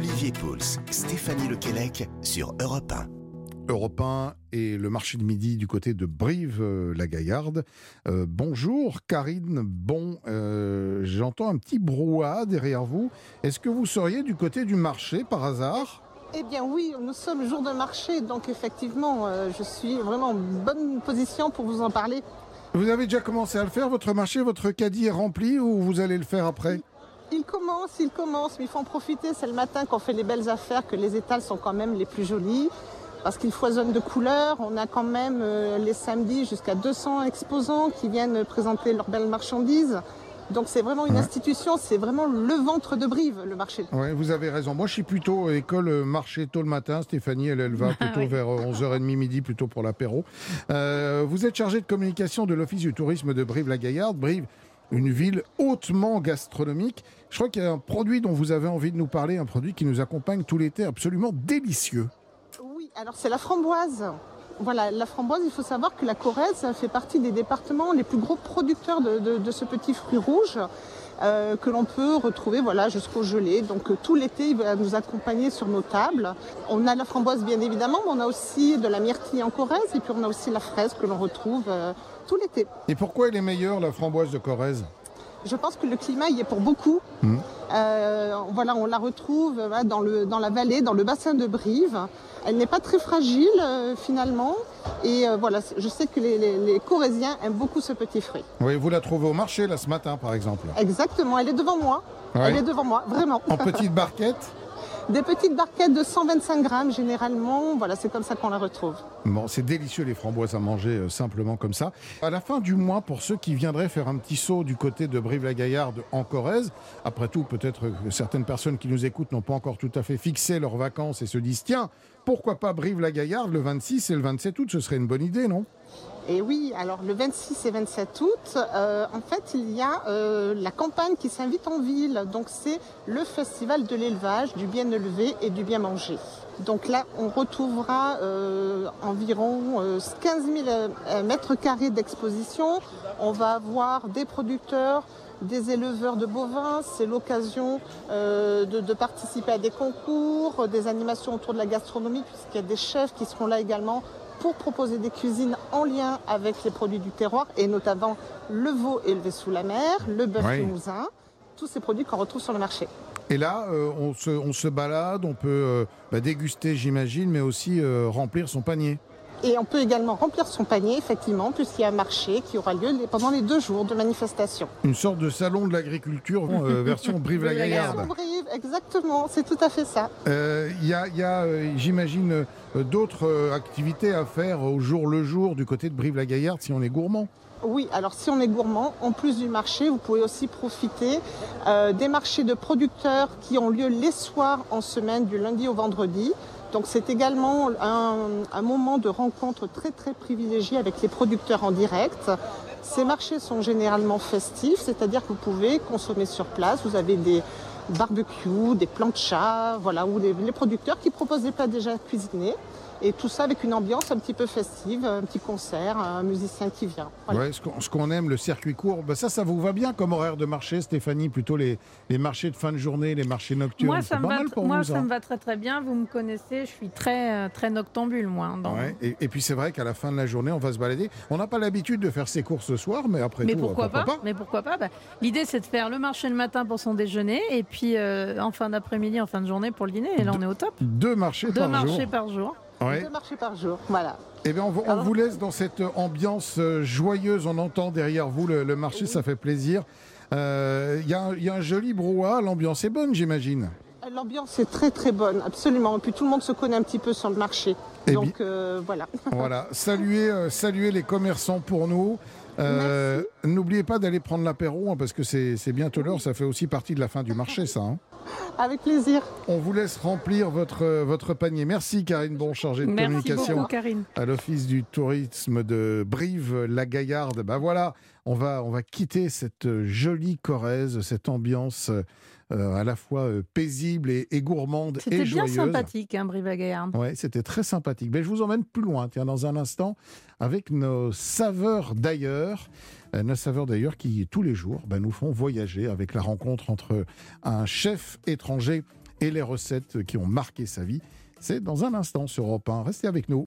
Olivier Pouls, Stéphanie Lequelec sur Europe 1. Europe 1 et le marché de midi du côté de Brive-la-Gaillarde. Euh, bonjour Karine, bon, euh, j'entends un petit brouhaha derrière vous. Est-ce que vous seriez du côté du marché par hasard? Eh bien oui, nous sommes jour de marché, donc effectivement, euh, je suis vraiment en bonne position pour vous en parler. Vous avez déjà commencé à le faire, votre marché, votre caddie est rempli ou vous allez le faire après? Il commence, il commence, mais il faut en profiter. C'est le matin qu'on fait les belles affaires, que les étals sont quand même les plus jolies. Parce qu'ils foisonnent de couleurs. On a quand même euh, les samedis jusqu'à 200 exposants qui viennent présenter leurs belles marchandises. Donc c'est vraiment une Ouais. institution, c'est vraiment le ventre de Brive, le marché. Oui, vous avez raison. Moi, je suis plutôt euh, école euh, marché tôt le matin. Stéphanie, elle, elle va plutôt oui. vers euh, 11h30 midi, plutôt pour l'apéro. Euh, vous êtes chargé de communication de l'Office du tourisme de Brive-la-Gaillarde. Brive, une ville hautement gastronomique. Je crois qu'il y a un produit dont vous avez envie de nous parler, un produit qui nous accompagne tout l'été, absolument délicieux. Oui, alors c'est la framboise. Voilà, la framboise, il faut savoir que la Corrèze fait partie des départements les plus gros producteurs de, ce petit fruit rouge euh, que l'on peut retrouver voilà, jusqu'au gelé. Donc euh, tout l'été, il va nous accompagner sur nos tables. On a la framboise bien évidemment, mais on a aussi de la myrtille en Corrèze et puis on a aussi la fraise que l'on retrouve euh, tout l'été. Et pourquoi elle est meilleure, la framboise de Corrèze? Je pense que le climat y est pour beaucoup. Mhm. Euh, voilà, on la retrouve euh, dans, le, dans la vallée, dans le bassin de Brive. Elle n'est pas très fragile euh, finalement. Et euh, voilà, je sais que les, les, les Corésiens aiment beaucoup ce petit fruit. Oui, vous la trouvez au marché, là, ce matin, par exemple. Exactement, elle est devant moi. Elle est devant moi, vraiment. En petite barquette Des petites barquettes de 125 grammes généralement. Voilà, c'est comme ça qu'on la retrouve. Bon, c'est délicieux les framboises à manger euh, simplement comme ça. À la fin du mois, pour ceux qui viendraient faire un petit saut du côté de Brive-la-Gaillarde en Corrèze, après tout, peut-être que certaines personnes qui nous écoutent n'ont pas encore tout à fait fixé leurs vacances et se disent tiens, pourquoi pas Brive-la-Gaillarde le 26 et le 27 août Ce serait une bonne idée, non? Et oui, alors le 26 et 27 août, euh, en fait, il y a euh, la campagne qui s'invite en ville. Donc c'est le festival de l'élevage, du bien élevé et du bien manger. Donc là, on retrouvera euh, environ euh, 15 000 euh, mètres carrés d'exposition. On va avoir des producteurs, des éleveurs de bovins. C'est l'occasion de participer à des concours, des animations autour de la gastronomie, puisqu'il y a des chefs qui seront là également pour proposer des cuisines en lien avec les produits du terroir, et notamment le veau élevé sous la mer, le bœuf Oui. limousin, tous ces produits qu'on retrouve sur le marché. Et là, euh, on, se, on se balade, on peut euh, bah, déguster, j'imagine, mais aussi euh, remplir son panier. Et on peut également remplir son panier, effectivement, puisqu'il y a un marché qui aura lieu pendant les deux jours de manifestation. Une sorte de salon de l'agriculture euh, version Brive-la-Gaillarde. Brive, exactement, c'est tout à fait ça. Euh, Il y a, il y a, euh, j'imagine, euh, d'autres euh, activités à faire au jour le jour du côté de Brive-la-Gaillarde si on est gourmand. Oui, alors si on est gourmand, en plus du marché, vous pouvez aussi profiter euh, des marchés de producteurs qui ont lieu les soirs en semaine, du lundi au vendredi. Donc c'est également un, moment de rencontre très très privilégié avec les producteurs en direct. Ces marchés sont généralement festifs, c'est-à-dire que vous pouvez consommer sur place. Vous avez des barbecues, des planchas, voilà, ou les, les producteurs qui proposent des plats déjà cuisinés. Et tout ça avec une ambiance un petit peu festive, un petit concert, un musicien qui vient. Voilà. Ouais, ce qu'on ce qu'on aime, le circuit court, bah ça, ça vous va bien comme horaire de marché, Stéphanie Plutôt les, les marchés de fin de journée, les marchés nocturnes. Moi, c'est ça, me pas va, mal pour moi vous, ça me va très très bien. Vous me connaissez, je suis très, euh, très noctambule, moi. hein, dans- Ouais, et, et puis c'est vrai qu'à la fin de la journée, on va se balader. On n'a pas l'habitude de faire ses courses ce soir, mais après Mais tout, pourquoi, pas, Mais pourquoi pas? Bah, L'idée, c'est de faire le marché le matin pour son déjeuner et puis euh, en fin d'après-midi, en fin de journée pour le dîner. Et là, on est au top. Deux marchés Deux par marchés jour. par jour. Ouais. Deux marchés par jour, voilà. Eh bien, on, vous- on Alors- vous laisse dans cette ambiance euh, joyeuse. On entend derrière vous le, le marché, ça fait plaisir. Euh, Il y, a un- il y a un joli brouhaha. L'ambiance est bonne, j'imagine. L'ambiance est très très bonne, absolument. Et puis tout le monde se connaît un petit peu sur le marché. Eh Donc euh, voilà. Voilà, saluez, euh, saluez les commerçants pour nous. Euh, N'oubliez pas d'aller prendre l'apéro hein, parce que c'est bientôt l'heure. Ça fait aussi partie de la fin du marché, ça. hein. Avec plaisir. On vous laisse remplir votre, votre panier. Merci Karine Bon, chargée de Merci communication beaucoup, Karine. à l'Office du tourisme de Brive-la-Gaillarde. Ben voilà, on va, on va quitter cette euh, jolie Corrèze, cette ambiance euh, à la fois euh, paisible et, et gourmande et C'était bien sympathique, hein, Brive-la-Gaillarde. Ouais, c'était très sympathique. Mais je vous emmène plus loin, tiens, dans un instant, avec nos saveurs d'ailleurs. Euh, nos saveurs d'ailleurs qui, tous les jours, ben, nous font voyager avec la rencontre entre un chef étranger et les recettes qui ont marqué sa vie. C'est dans un instant sur Europe 1. Restez avec nous.